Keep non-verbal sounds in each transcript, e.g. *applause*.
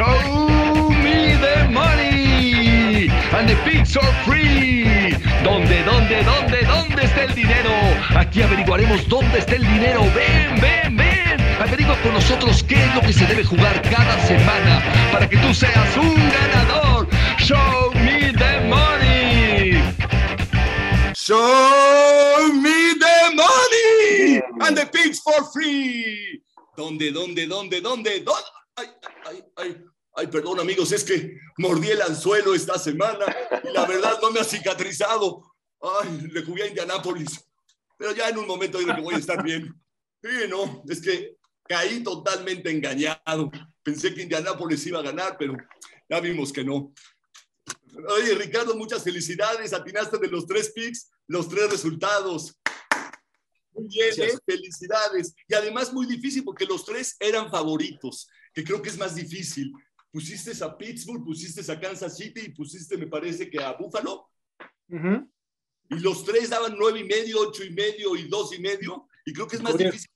Show me the money and the pigs are free. ¿Dónde, dónde, dónde, dónde está el dinero? Aquí averiguaremos dónde está el dinero. Ven, ven, ven. Averigua con nosotros qué es lo que se debe jugar cada semana para que tú seas un ganador. Show me the money. Show me the money and the pigs for free. ¿Dónde, dónde, dónde, dónde, dónde? Ay, ay, ay, ay, perdón amigos, es que mordí el anzuelo esta semana y la verdad no me ha cicatrizado. Ay, le jugué a Indianápolis, pero ya en un momento digo que voy a estar bien. Sí, no, es que caí totalmente engañado. Pensé que Indianápolis iba a ganar, pero ya vimos que no. Oye, Ricardo, muchas felicidades. Atinaste de los tres picks, los tres resultados. Muy bien, ¿eh? felicidades. Y además muy difícil porque los tres eran favoritos, que creo que es más difícil. Pusiste a Pittsburgh, pusiste a Kansas City y pusiste, me parece que a Buffalo. Y los tres daban nueve y medio, ocho y medio y dos y medio. Y creo que es más difícil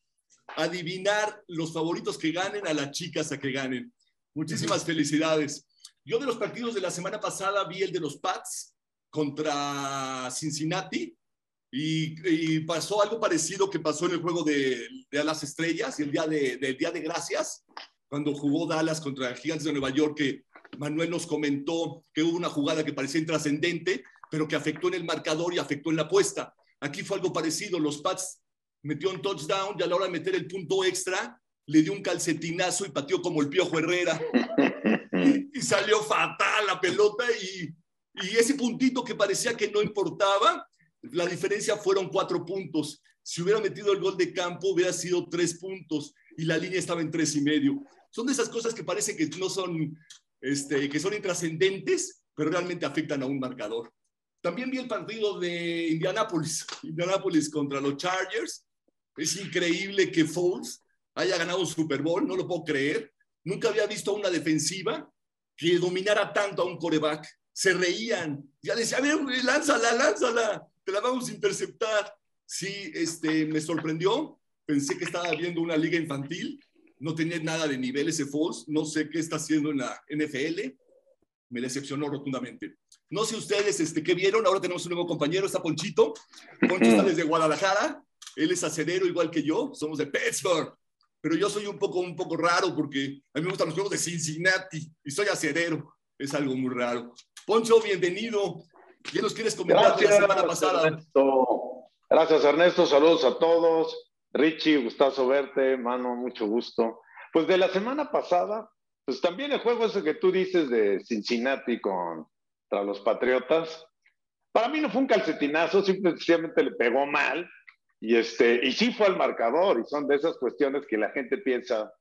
adivinar los favoritos que ganen a las chicas a que ganen. Muchísimas felicidades. Yo de los partidos de la semana pasada vi el de los Pats contra Cincinnati y, pasó algo parecido que pasó en el juego de, de las estrellas y el día de, del Día de Gracias, cuando jugó Dallas contra el Gigantes de Nueva York, que Manuel nos comentó que hubo una jugada que parecía intrascendente, pero que afectó en el marcador y afectó en la apuesta. Aquí fue algo parecido, los Pats metió un touchdown y a la hora de meter el punto extra, le dio un calcetinazo y pateó como el Piojo Herrera. *laughs* y, salió fatal la pelota y, y ese puntito que parecía que no importaba, la diferencia fueron cuatro puntos. Si hubiera metido el gol de campo, hubiera sido tres puntos y la línea estaba en tres y medio. Son de esas cosas que parece que no son, este, que son intrascendentes, pero realmente afectan a un marcador. También vi el partido de Indianapolis, *laughs* Indianapolis contra los Chargers. Es increíble que Foles haya ganado un Super Bowl, no lo puedo creer. Nunca había visto una defensiva que dominara tanto a un coreback. Se reían. Ya decía, a ver, lánzala, lánzala, te la vamos a interceptar. Sí, este, me sorprendió. Pensé que estaba viendo una liga infantil. No tenía nada de nivel ese Foles. No sé qué está haciendo en la NFL. Me decepcionó rotundamente. No sé ustedes este, qué vieron. Ahora tenemos un nuevo compañero, está Ponchito. Poncho está *clears throat* desde Guadalajara. Él es acerero igual que yo. Somos de Pittsburgh pero yo soy un poco, un poco raro porque a mí me gustan los juegos de Cincinnati y soy acerero. Es algo muy raro. Poncho, bienvenido. ¿Qué nos quieres comentar de la semana pasada? Ernesto. Gracias, Ernesto. Saludos a todos. Richie, gustazo verte, mano, mucho gusto. Pues de la semana pasada, pues también el juego ese que tú dices de Cincinnati contra los Patriotas, para mí no fue un calcetinazo, simplemente le pegó mal, y, este, y sí fue al marcador, y son de esas cuestiones que la gente piensa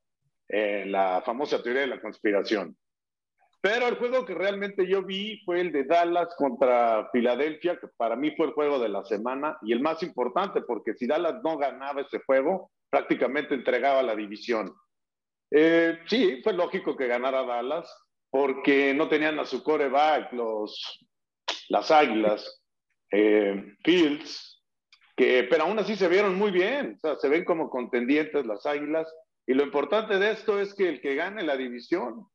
en la famosa teoría de la conspiración. Pero el juego que realmente yo vi fue el de Dallas contra Filadelfia, que para mí fue el juego de la semana y el más importante, porque si Dallas no ganaba ese juego, prácticamente entregaba la división. Eh, sí, fue lógico que ganara Dallas, porque no tenían a su coreback, los, las Águilas, eh, Fields, que, pero aún así se vieron muy bien, o sea, se ven como contendientes las Águilas. Y lo importante de esto es que el que gane la división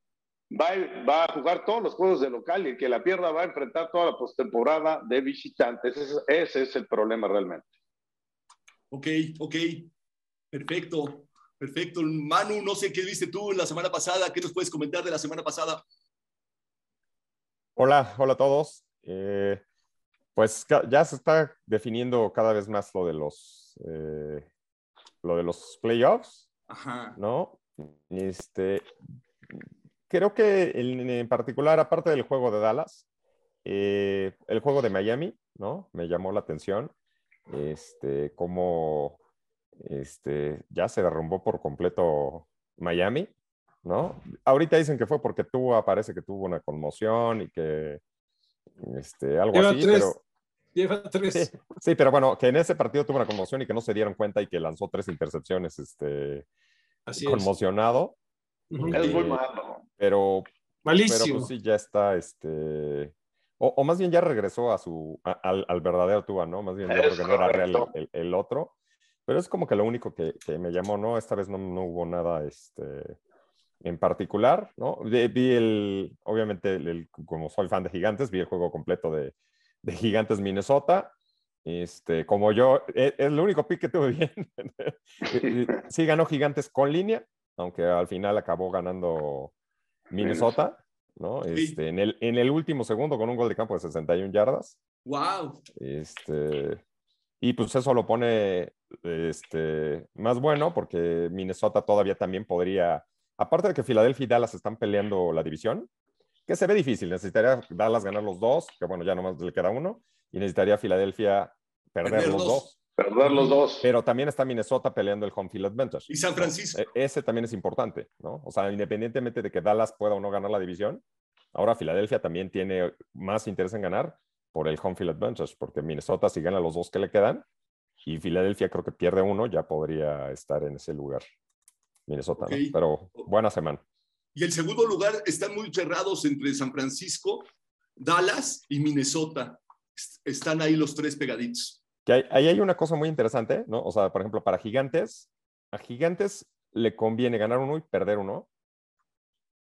va, va a jugar todos los juegos de local y el que la pierda va a enfrentar toda la postemporada de visitantes. Ese, ese es el problema realmente. Ok, ok, perfecto, perfecto. Manu, no sé qué viste tú la semana pasada, ¿qué nos puedes comentar de la semana pasada? Hola, hola a todos. Eh, pues ya se está definiendo cada vez más lo de los, eh, lo de los playoffs, ¿no? Este, creo que en, particular, aparte del juego de Dallas, eh, el juego de Miami, ¿no? Me llamó la atención, este, cómo este, ya se derrumbó por completo Miami, ¿no? Ahorita dicen que fue porque tuvo, parece que tuvo una conmoción y que este, algo así, pero Lleva tres. Sí, pero bueno, que en ese partido tuvo una conmoción y que no se dieron cuenta y que lanzó tres intercepciones, este, Así conmocionado. Es, muy malo. Pero, Malísimo. pero pues sí, ya está, este, o, más bien ya regresó a su, al, al, verdadero Tuba, ¿no? Más bien ya porque no era real el, el, otro. Pero es como que lo único que, que, me llamó, ¿no? Esta vez no, no hubo nada, este, en particular, ¿no? Vi el, obviamente, como soy fan de Gigantes, vi el juego completo de, de Gigantes Minnesota. Este, como yo, es, es el único pick que tuve bien. *laughs* sí ganó Gigantes con línea, aunque al final acabó ganando Minnesota, ¿no? Este, en, el, en el último segundo con un gol de campo de 61 yardas. ¡Wow! Este, y pues eso lo pone este, más bueno porque Minnesota todavía también podría, aparte de que Filadelfia y Dallas están peleando la división, que se ve difícil, necesitaría Dallas ganar los dos, que bueno, ya nomás le queda uno, y necesitaría Filadelfia perder, los dos. Perder los dos. Pero también está Minnesota peleando el home field advantage. Y San Francisco. E, ese también es importante, ¿no? O sea, independientemente de que Dallas pueda o no ganar la división, ahora Filadelfia también tiene más interés en ganar por el home field advantage, porque Minnesota si gana los dos que le quedan y Filadelfia creo que pierde uno, ya podría estar en ese lugar. Minnesota, ¿no? pero buena semana. Y el segundo lugar están muy cerrados entre San Francisco, Dallas y Minnesota. Están ahí los tres pegaditos. Que ahí hay una cosa muy interesante, ¿no? O sea, por ejemplo, para Gigantes, a Gigantes le conviene ganar uno y perder uno,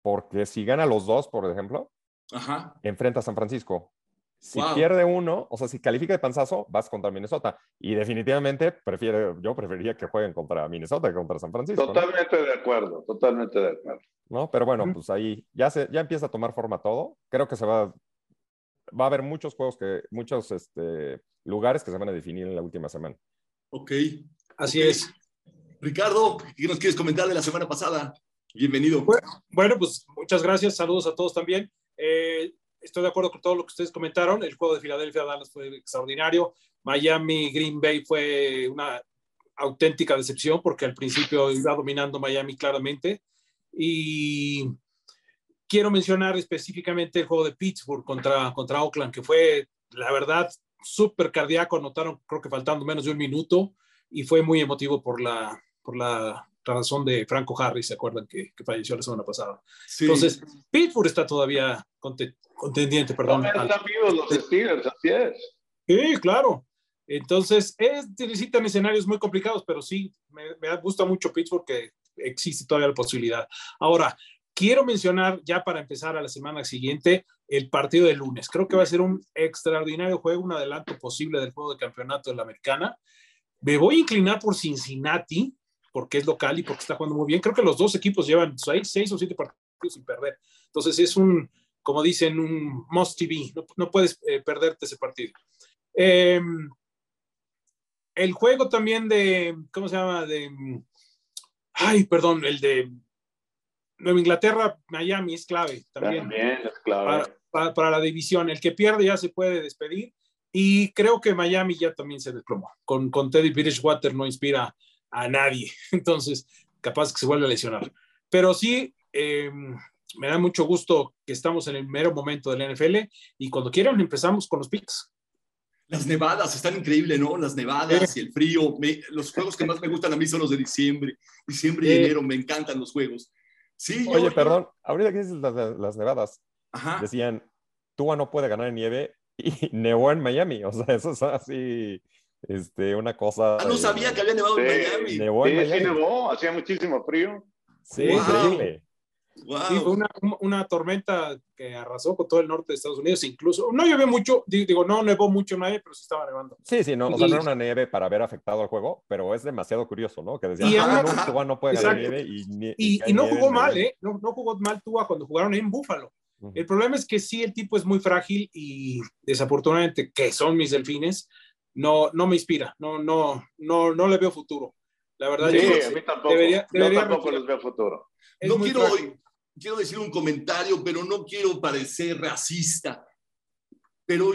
porque si gana los dos, por ejemplo, Ajá. enfrenta a San Francisco. Si pierde uno, o sea, si califica de panzazo, vas contra Minnesota. Y definitivamente prefiere, yo preferiría que jueguen contra Minnesota que contra San Francisco. Totalmente de acuerdo, totalmente de acuerdo. ¿No? Pero bueno, pues ahí ya, se, ya empieza a tomar forma todo. Creo que se va, va a haber muchos juegos, que, muchos este, lugares que se van a definir en la última semana. Ok. Así es. Ricardo, ¿qué nos quieres comentar de la semana pasada? Bienvenido. Bueno, pues muchas gracias. Saludos a todos también. Eh, estoy de acuerdo con todo lo que ustedes comentaron. El juego de Filadelfia Dallas fue extraordinario. Miami Green Bay fue una auténtica decepción porque al principio iba dominando Miami claramente. Y quiero mencionar específicamente el juego de Pittsburgh contra, contra Oakland, que fue, la verdad, súper cardíaco. Anotaron, creo que faltando menos de un minuto y fue muy emotivo por la, por la razón de Franco Harris, ¿se acuerdan que, que falleció la semana pasada? Sí. Entonces, Pittsburgh está todavía contendiente, perdón. No, están vivos los Steelers, así es. Sí, claro. Entonces, es, necesitan escenarios muy complicados, pero sí, me, me gusta mucho Pittsburgh que existe todavía la posibilidad. Ahora, quiero mencionar ya para empezar a la semana siguiente el partido de lunes. Creo que va a ser un extraordinario juego, un adelanto posible del juego de campeonato de la americana. Me voy a inclinar por Cincinnati, porque es local y porque está jugando muy bien. Creo que los dos equipos llevan seis, o siete partidos sin perder. Entonces es un, como dicen, un must TV. No, puedes eh, perderte ese partido. Eh, el juego también de, ¿cómo se llama? Ay, perdón, el de Nueva Inglaterra, Miami es clave también. También es clave. Para, para, para, la división. El que pierde ya se puede despedir. Y creo que Miami ya también se desplomó. Con, con Teddy Bridgewater no inspira a nadie. *laughs* Entonces, capaz que se vuelve a lesionar. Pero sí, eh, me da mucho gusto que estamos en el mero momento del NFL y cuando quieran empezamos con los picks. Las nevadas están increíbles, ¿no? Las nevadas y el frío. Me, los juegos que más me gustan a mí son los de diciembre. Diciembre y enero, me encantan los juegos. Sí, Oye, yo, perdón, ahorita que dices las, las nevadas, Ajá. decían, Tua no puede ganar en nieve y *laughs* nevó en Miami. O sea, eso es así, este, una cosa. Ah, no sabía que había nevado Sí, en Miami. Nevó en sí, Miami. sí nevó, hacía muchísimo frío. Sí, Wow. increíble. Wow. Sí, fue una, una, tormenta que arrasó con todo el norte de Estados Unidos, incluso, no llovió mucho, digo, no nevó mucho nadie, pero sí estaba nevando. Sí, sí, no, o sea, no era una nieve para haber afectado al juego, pero es demasiado curioso, ¿no? Que decían, Y ah, además- no, Tua no puede ganar nieve y, Y, y no nieve jugó mal. ¿eh? No, no jugó mal Tua cuando jugaron en Búfalo. El problema es que sí, el tipo es muy frágil y desafortunadamente, que son mis delfines, no, no me inspira, no, no, no, no le veo futuro. La verdad, Sí, yo a mí tampoco. debería- debería Yo tampoco retirar. les veo futuro. es no quiero, frágil. quiero decir un comentario, pero no quiero parecer racista. Pero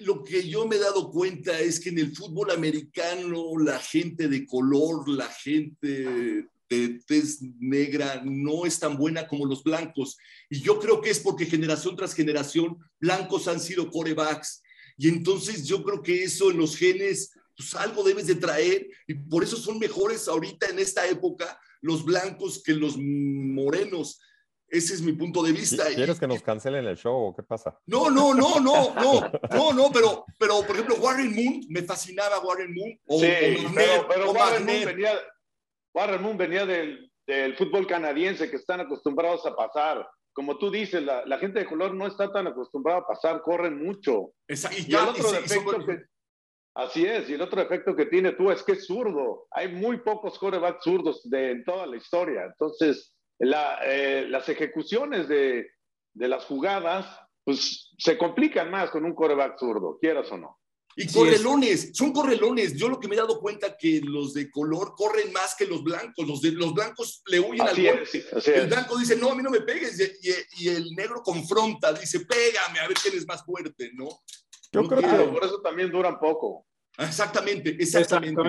lo que yo me he dado cuenta es que en el fútbol americano la gente de color, la gente de tez negra no es tan buena como los blancos. Y yo creo que es porque generación tras generación blancos han sido corebacks. Y entonces yo creo que eso en los genes, pues algo debes de traer. Y por eso son mejores ahorita en esta época los blancos que los morenos. Ese es mi punto de vista. ¿Quieres que nos cancelen el show o qué pasa? No, no, no, no, no, *laughs* no, no, pero, pero por ejemplo, Warren Moon, me fascinaba Warren Moon. O, sí, o Magnet, pero, pero o Warren, Moon venía, Warren Moon venía del del fútbol canadiense que están acostumbrados a pasar. Como tú dices, la, gente de color no está tan acostumbrada a pasar, corren mucho. y, el otro defecto que, así es, y el otro efecto que tiene tú es que es zurdo. Hay muy pocos corebacks zurdos de, en toda la historia. Entonces, eh, las ejecuciones de, de las jugadas pues se complican más con un coreback zurdo, quieras o no. Y correlones, son correlones. Yo lo que me he dado cuenta que los de color corren más que los blancos. Los, de, los blancos le huyen al golpe. el blanco dice, no, a mí no me pegues. Y, el negro confronta, dice, pégame, a ver quién es más fuerte, ¿no? Yo creo que por eso también duran poco. Exactamente, exactamente.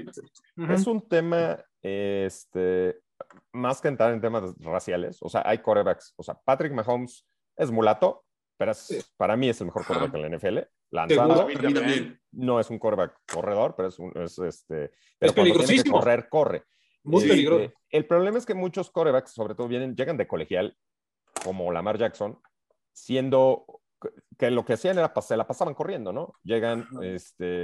Es un tema, este, más que entrar en temas raciales. O sea, hay corebacks. O sea, Patrick Mahomes es mulato, pero para mí es el mejor quarterback en la NFL. Lanzando, no es un quarterback corredor, pero es, un, es este. Pero cuando tiene que correr, corre. Muy este, peligroso. El problema es que muchos quarterbacks, sobre todo, vienen, llegan de colegial, como Lamar Jackson, siendo que lo que hacían era se la pasaban corriendo, ¿no? Llegan este,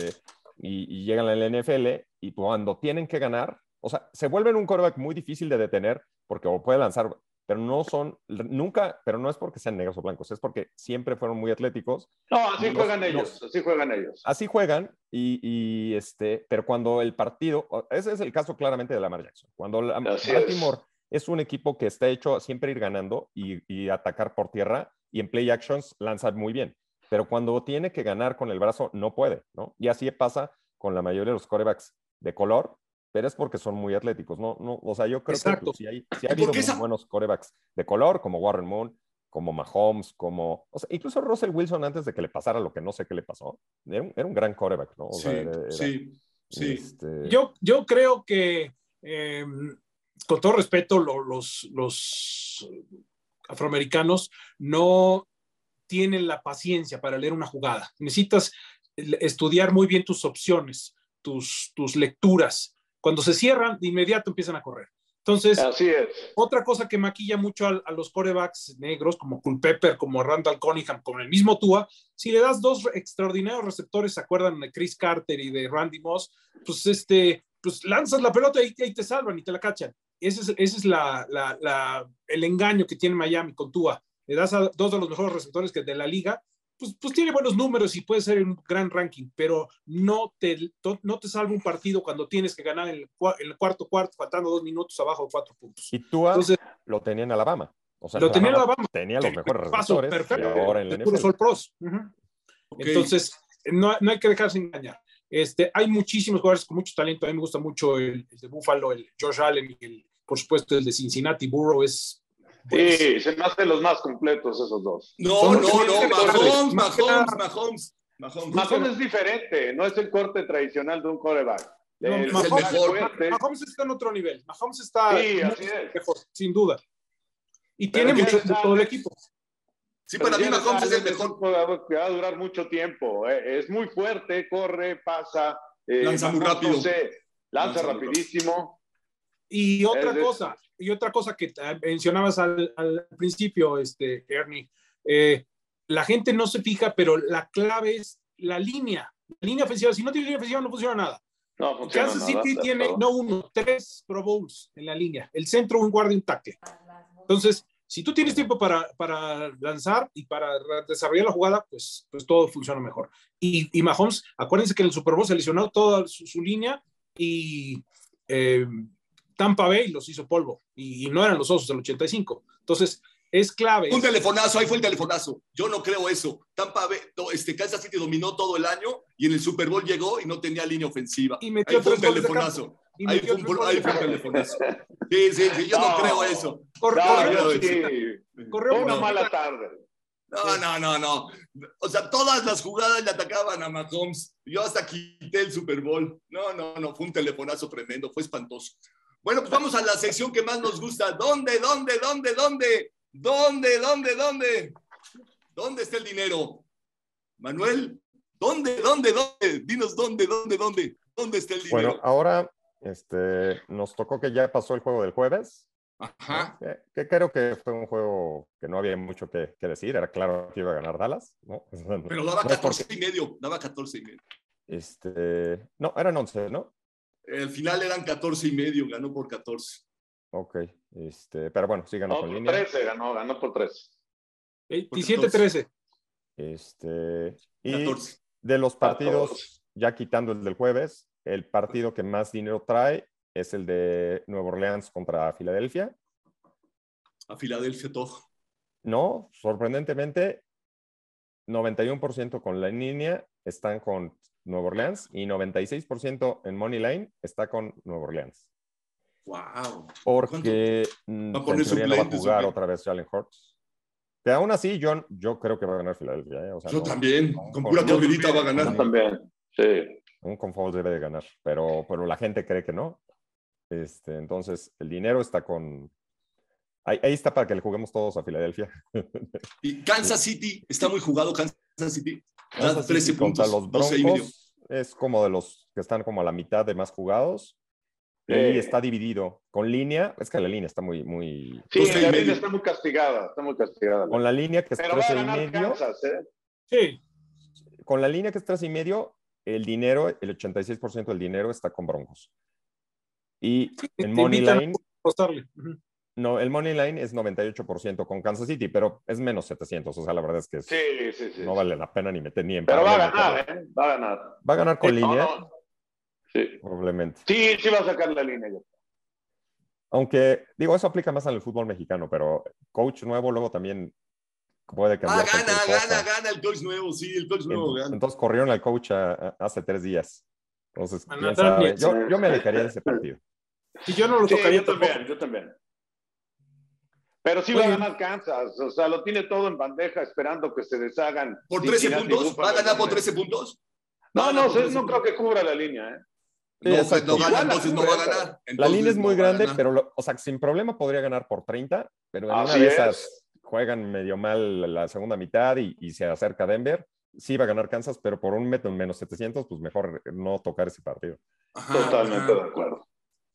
y, y, llegan a la NFL y cuando tienen que ganar, o sea, se vuelven un quarterback muy difícil de detener porque puede lanzar pero no son, nunca, pero no es porque sean negros o blancos, es porque siempre fueron muy atléticos. No, así juegan ellos, así juegan ellos. Así juegan, y, este, pero cuando el partido, ese es el caso claramente de Lamar Jackson, cuando la, Baltimore es. un equipo que está hecho a siempre ir ganando y, y atacar por tierra, y en play actions lanza muy bien, pero cuando tiene que ganar con el brazo, no puede, ¿no? Y así pasa con la mayoría de los corebacks de color, pero es porque son muy atléticos, ¿no? no o sea, yo creo que si hay, si ha habido buenos corebacks de color, como Warren Moon, como Mahomes, como, o sea, incluso Russell Wilson antes de que le pasara lo que no sé qué le pasó, era un, gran coreback, ¿no? sí, sí, sí. Este yo, yo creo que, em, con todo respeto, los, los afroamericanos no tienen la paciencia para leer una jugada. Necesitas estudiar muy bien tus opciones, tus, tus lecturas, cuando se cierran, de inmediato empiezan a correr. Entonces, Así es. otra cosa que maquilla mucho a, los corebacks negros, como Culpepper, como Randall Cunningham, como el mismo Tua, si le das dos extraordinarios receptores, ¿se acuerdan de Chris Carter y de Randy Moss? Pues, este, pues lanzas la pelota y, te salvan y te la cachan. Ese es, ese es la, la, el engaño que tiene Miami con Tua. Le das a dos de los mejores receptores que de la liga pues, pues, tiene buenos números y puede ser un gran ranking, pero no te, no te salva un partido cuando tienes que ganar en el, el cuarto cuarto, faltando dos minutos abajo de cuatro puntos. Y tú lo tenía en Alabama. O sea, lo tenía en Alabama. Tenía los mejores receptores. Perfecto. ahora en el Sol Pros. Entonces, no, no, hay que dejarse engañar. Este, hay muchísimos jugadores con mucho talento. A mí me gusta mucho el, de Buffalo, el George Allen y el, por supuesto el de Cincinnati. Burrow es Sí, se me hacen los más completos esos dos. No, no, no, Mahomes, Mahomes, Mahomes, Mahomes. Mahomes es diferente, no es el corte tradicional de un coreback. No, Mahomes, está en otro nivel. Mahomes está sí, así mejor, sin duda. Y tiene mucho de todo el equipo. Sí, para mí Mahomes es el mejor. Que va a durar mucho tiempo. Eh. Es muy fuerte, corre, pasa. Eh, lanza muy rápido. lanza, rapidísimo. Y otra cosa, y otra cosa que mencionabas al, principio, este, Ernie, eh, la gente no se fija, pero la clave es la línea, la línea ofensiva. Si no tiene línea ofensiva, no funciona nada. No, funciona Kansas City tiene, no uno, tres Pro Bowls en la línea. El centro, un guardia, un tackle. Entonces, si tú tienes tiempo para, para, lanzar y para desarrollar la jugada, pues, pues todo funciona mejor. Y, y Mahomes, acuérdense que en el Super Bowl se lesionó toda su, línea y eh, Tampa Bay los hizo polvo y, no eran los osos del 85. Entonces, es clave. Un telefonazo, ahí fue el telefonazo. Yo no creo eso. Tampa Bay, este, Kansas City dominó todo el año y en el Super Bowl llegó y no tenía línea ofensiva. Y metió ahí fue un telefonazo. Ahí fue, un, ahí fue un telefonazo. Sí, sí, sí, yo no, creo eso. Corrió, una mala tarde. No, no, no, no. O sea, todas las jugadas le atacaban a Mahomes. Yo hasta quité el Super Bowl. No, no, no, fue un telefonazo tremendo, fue espantoso. Bueno, pues vamos a la sección que más nos gusta. ¿Dónde, dónde, dónde, dónde? ¿Dónde, dónde, dónde? ¿Dónde está el dinero? Manuel, ¿dónde, dónde, dónde? Dinos dónde, dónde, dónde. ¿Dónde está el dinero? Bueno, ahora este, nos tocó que ya pasó el juego del jueves. Ajá. Que, creo que fue un juego que no había mucho que, decir. Era claro que iba a ganar Dallas, ¿no? *laughs* Pero daba 14 y medio. Daba 14 y medio. Este, no, eran 11, ¿no? Al final eran 14 y medio, ganó por 14. Ok, este, pero bueno, sí ganó con línea. 13 ganó, ganó por 13. 27-13. Este, y de los partidos, ya quitando el del jueves, el partido que más dinero trae es el de Nueva Orleans contra Filadelfia. A Filadelfia todo. No, sorprendentemente, 91% con la línea están con Nueva Orleans y 96% en Money Line está con Nueva Orleans. Wow. Porque mm, va a poner no va a jugar otra vez Jalen Hurts. Que aún así, yo, yo creo que va a ganar Filadelfia. ¿eh? yo también. con pura corridita va a ganar. también. Sí. Un confort debe de ganar, pero, pero la gente cree que no. Este, entonces, el dinero está con, Ahí, está para que le juguemos todos a Filadelfia. Y Kansas City, está muy jugado Kansas City. Kansas 13 puntos. los Broncos es como de los que están como a la mitad de más jugados. Y eh. está dividido con línea. Es que la línea está muy, muy. Sí, la línea está muy castigada. Está muy castigada. Con la línea que es 13 y medio. ¿eh? Sí. Con la línea que es 13 y medio, el dinero, el 86% del dinero está con Broncos. Y en Money Line. No, el Money Line es 98% con Kansas City, pero es menos 700. O sea, la verdad es que sí, sí, sí, no vale la pena ni meter ni en Pero va a ganar, ¿eh? Va a ganar. ¿Va a ganar con línea? Sí. Probablemente. Sí, sí va a sacar la línea. Aunque, digo, eso aplica más al fútbol mexicano, pero coach nuevo luego también puede cambiar. Ah, gana, gana, gana el coach nuevo, sí, el coach nuevo gana. Entonces corrieron al coach hace tres días. Entonces, quién sabe. Yo, yo, me alejaría de ese partido. Y yo no lo tocaría también, yo también. Pero sí va a ganar Kansas, o sea, lo tiene todo en bandeja esperando que se deshagan. ¿Por 13 puntos? ¿Va a ganar por 13 puntos? No, no, no, creo que cubra la línea, ¿eh? no, pues no gana, entonces no va a ganar. la línea es muy grande, pero, o sea, sin problema podría ganar por 30, pero en una de esas juegan medio mal la segunda mitad y, se acerca Denver. Sí va a ganar Kansas, pero por un metro menos 700, pues mejor no tocar ese partido. Totalmente de acuerdo.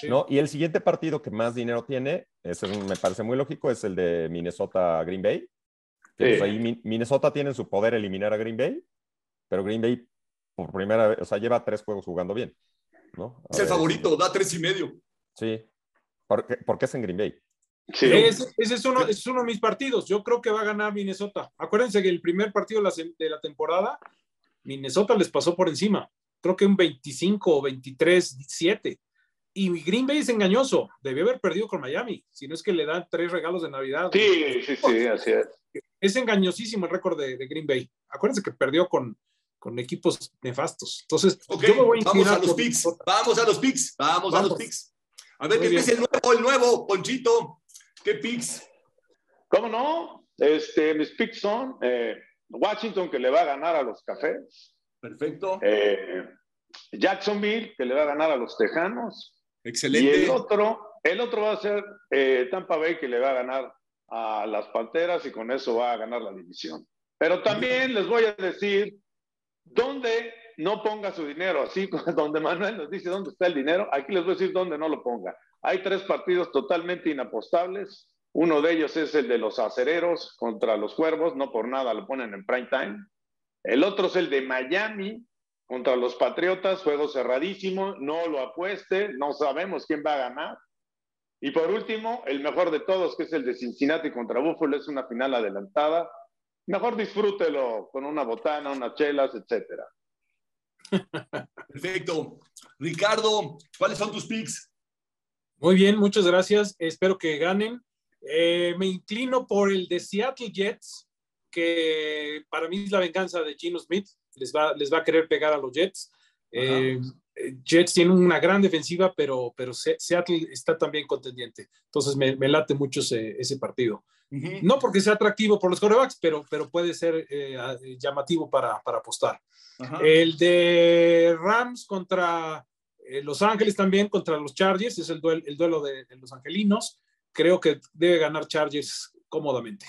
¿No? Y el siguiente partido que más dinero tiene, eso me parece muy lógico, es el de Minnesota-Green Bay. Pues, ahí Minnesota tiene su poder eliminar a Green Bay, pero Green Bay por primera vez, o sea, lleva tres juegos jugando bien. ¿no? es el favorito, da tres y medio. Sí, porque, porque es en Green Bay. Sí. Ese, es uno, es uno de mis partidos. Yo creo que va a ganar Minnesota. Acuérdense que el primer partido de la, de la temporada, Minnesota les pasó por encima. Creo que un 25 o 23-7. Y Green Bay es engañoso, debió haber perdido con Miami, si no es que le dan tres regalos de Navidad. Sí, sí, sí, así es. Es engañosísimo el récord de, Green Bay. Acuérdense que perdió con, con equipos nefastos. Entonces, yo me voy a vamos a los picks, vamos a los picks, vamos, a los picks. A ver, ¿qué dice el nuevo, el nuevo, Ponchito? ¿Qué picks? ¿Cómo no? Este, mis picks son eh, Washington, que le va a ganar a los Cafés. Perfecto. Eh, Jacksonville, que le va a ganar a los Tejanos. Excelente. Y el otro, el otro va a ser eh, Tampa Bay que le va a ganar a las Panteras y con eso va a ganar la división. Pero también les voy a decir dónde no ponga su dinero, así *laughs* donde Manuel nos dice dónde está el dinero, aquí les voy a decir dónde no lo ponga. Hay tres partidos totalmente inapostables. Uno de ellos es el de los acereros contra los cuervos, no por nada lo ponen en prime time. El otro es el de Miami contra los Patriotas, juego cerradísimo, no lo apueste, no sabemos quién va a ganar. Y por último, el mejor de todos, que es el de Cincinnati contra Buffalo, es una final adelantada. Mejor disfrútelo con una botana, unas chelas, etcétera. *laughs* Perfecto. Ricardo, ¿cuáles son tus picks? Muy bien, muchas gracias. Espero que ganen. Eh, me inclino por el de Seattle Jets, que para mí es la venganza de Gino Smith les va, les va a querer pegar a los Jets. Eh, Jets tiene una gran defensiva, pero, pero Seattle está también contendiente. Entonces me, me late mucho ese, ese partido. No porque sea atractivo por los corebacks, pero, pero puede ser eh, llamativo para, para apostar. El de Rams contra eh, Los Ángeles también, contra los Chargers, es el, duelo, el duelo de, los angelinos. Creo que debe ganar Chargers cómodamente,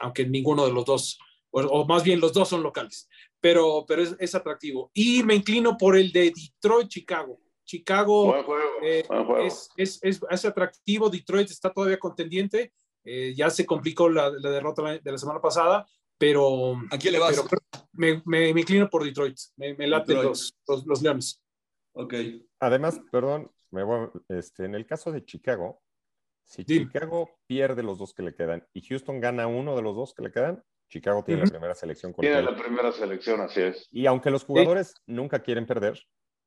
aunque ninguno de los dos, o más bien los dos son locales pero, pero es, atractivo. Y me inclino por el de Detroit-Chicago. Chicago eh, Es, es, es, atractivo, Detroit está todavía contendiente, eh, ya se complicó la, la, derrota de la semana pasada, pero... ¿A quién le vas? Me, me, inclino por Detroit, me, me laten los, los, Leones. Ok. Además, perdón, me voy, este, en el caso de Chicago, Si Chicago pierde los dos que le quedan y Houston gana uno de los dos que le quedan, Chicago tiene la primera selección. Tiene la primera selección, así es. Y aunque los jugadores nunca quieren perder,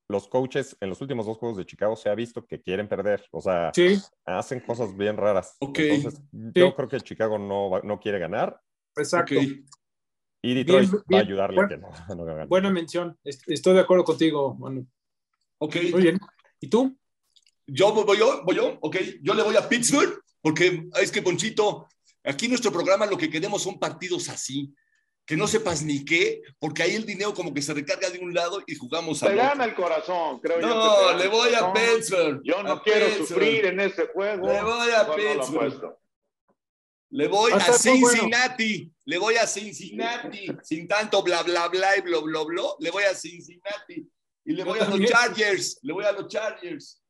los coaches en los últimos dos juegos de Chicago se ha visto que quieren perder. O sea, hacen cosas bien raras. Entonces, yo creo que Chicago no, no quiere ganar. Exacto. Y Detroit va a ayudarle a que no, *laughs* no Buena mención. Estoy de acuerdo contigo, Manu. Ok. Muy bien. ¿Y tú? Yo voy yo, voy yo, ok. Yo le voy a Pittsburgh porque es que Ponchito, aquí en nuestro programa lo que queremos son partidos así, que no sepas ni qué, porque ahí el dinero como que se recarga de un lado y jugamos a. Te gana el corazón, creo no, yo. No, le voy a Pittsburgh. Yo no quiero sufrir en ese juego. Le voy a Pittsburgh. Le voy a Cincinnati, le voy a Cincinnati, sin tanto bla bla bla y bla bla bla, le voy a Cincinnati y le voy a los Chargers, le voy a los Chargers.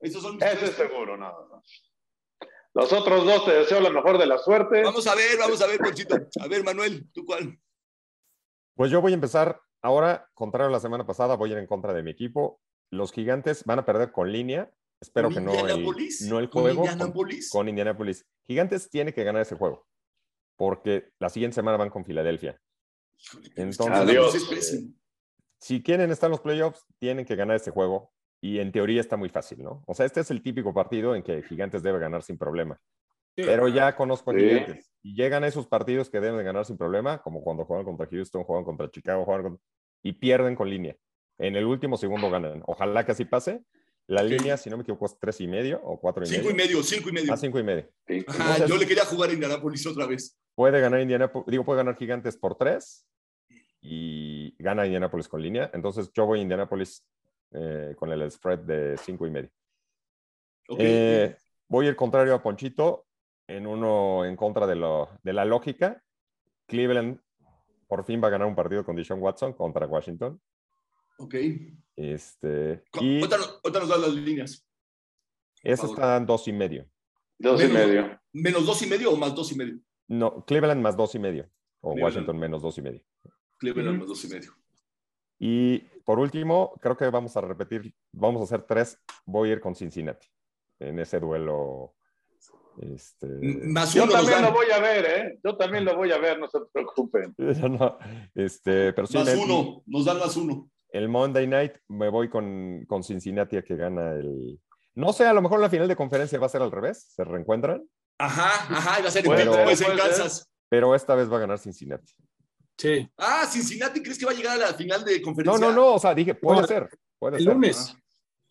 Esos son Ese es seguro, nada más. Los otros dos te deseo la mejor de la suerte. Vamos a ver, vamos a ver, Ponchito. A ver, Manuel, ¿tú cuál? Pues yo voy a empezar ahora, contrario a la semana pasada, voy a ir en contra de mi equipo. Los gigantes van a perder con línea. Espero que no el, no el juego con, Indianapolis. Gigantes tiene que ganar ese juego porque la siguiente semana van con Filadelfia. Entonces, Adiós. si quieren estar en los playoffs, tienen que ganar ese juego y en teoría está muy fácil, ¿no? O sea, este es el típico partido en que Gigantes debe ganar sin problema. Pero ya conozco a Gigantes y llegan a esos partidos que deben ganar sin problema, como cuando juegan contra Houston, juegan contra Chicago, juegan y pierden con línea. En el último segundo ganan. Ojalá que así pase. La línea, si no me equivoco, es tres y medio o cuatro y cinco medio. y medio, cinco y medio. Ah, cinco y medio. Ajá, yo le quería jugar a Indianapolis otra vez. Puede ganar Indianapolis, digo, puede ganar Gigantes por tres y gana Indianapolis con línea. Entonces yo voy a Indianapolis eh, con el spread de cinco y medio. Eh, voy el contrario a Ponchito en uno en contra de, lo, de la lógica. Cleveland por fin va a ganar un partido con Deshaun Watson contra Washington. Ok. Este, y nos dan las líneas. Ese está en dos y medio. Dos y medio. ¿Menos dos y medio o más dos y medio? No, Cleveland más dos y medio. O Washington menos dos y medio. Cleveland más dos y medio. Y por último, creo que vamos a repetir, vamos a hacer tres. Voy a ir con Cincinnati en ese duelo. Este... Más Yo también lo voy a ver, ¿eh? Yo también lo voy a ver, no se preocupen. *laughs* este, pero más uno, nos dan más uno. El Monday Night me voy con, con Cincinnati a que gana el. No sé, a lo mejor la final de conferencia va a ser al revés, se reencuentran. Ajá, ajá, va a ser en Kansas. Pero esta vez va a ganar Cincinnati. Sí. Ah, Cincinnati, ¿crees que va a llegar a la final de conferencia? No, no, no, o sea, dije, puede ser. Puede el ser. lunes.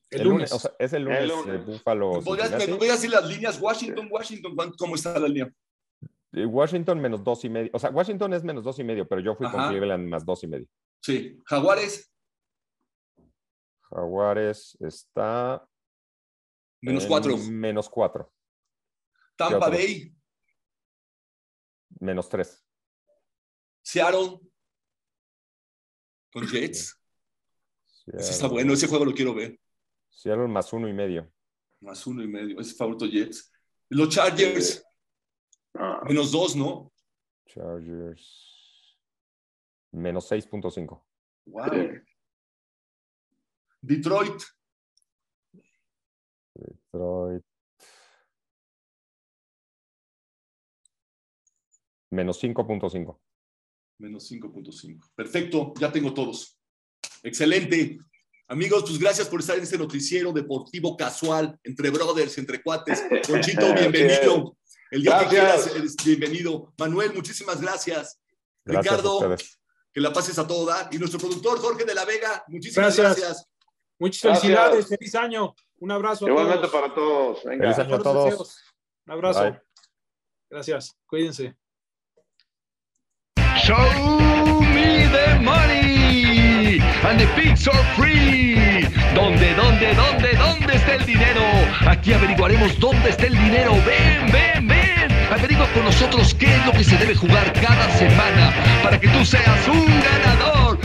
El, lunes. O sea, es el lunes, el lunes. Buffalo. ¿Podrías, ¿Me voy a decir las líneas? Washington, Washington, ¿cómo está la línea? Washington menos dos y medio. O sea, Washington es menos dos y medio, pero yo fui con Cleveland más dos y medio. Sí. Jaguares. Jaguares está. Menos cuatro. Menos cuatro. Tampa Bay. Menos tres. Seattle con Jets. Ese está bueno, ese juego lo quiero ver. Seattle más uno y medio. Más uno y medio, ese favorito Jets. Los Chargers, ah. menos dos, ¿no? Chargers, menos 6.5. Wow. Detroit. Detroit. Menos 5.5 menos 5.5. Perfecto, ya tengo todos. Excelente. Amigos, pues gracias por estar en este noticiero deportivo casual, entre brothers, entre cuates. Conchito, *laughs* bienvenido. El día que quieras, eres bienvenido. Manuel, muchísimas gracias. Ricardo, que la pases a todo dar. Y nuestro productor, Jorge de la Vega, muchísimas gracias. Muchas felicidades, feliz año. Un abrazo. Igualmente para todos. Feliz año a todos. Un abrazo. Gracias. Cuídense. Show me the money and the pigs are free. ¿Dónde, dónde, dónde, dónde está el dinero? Aquí averiguaremos dónde está el dinero. Ven, ven, ven. Averigua con nosotros qué es lo que se debe jugar cada semana para que tú seas un ganador.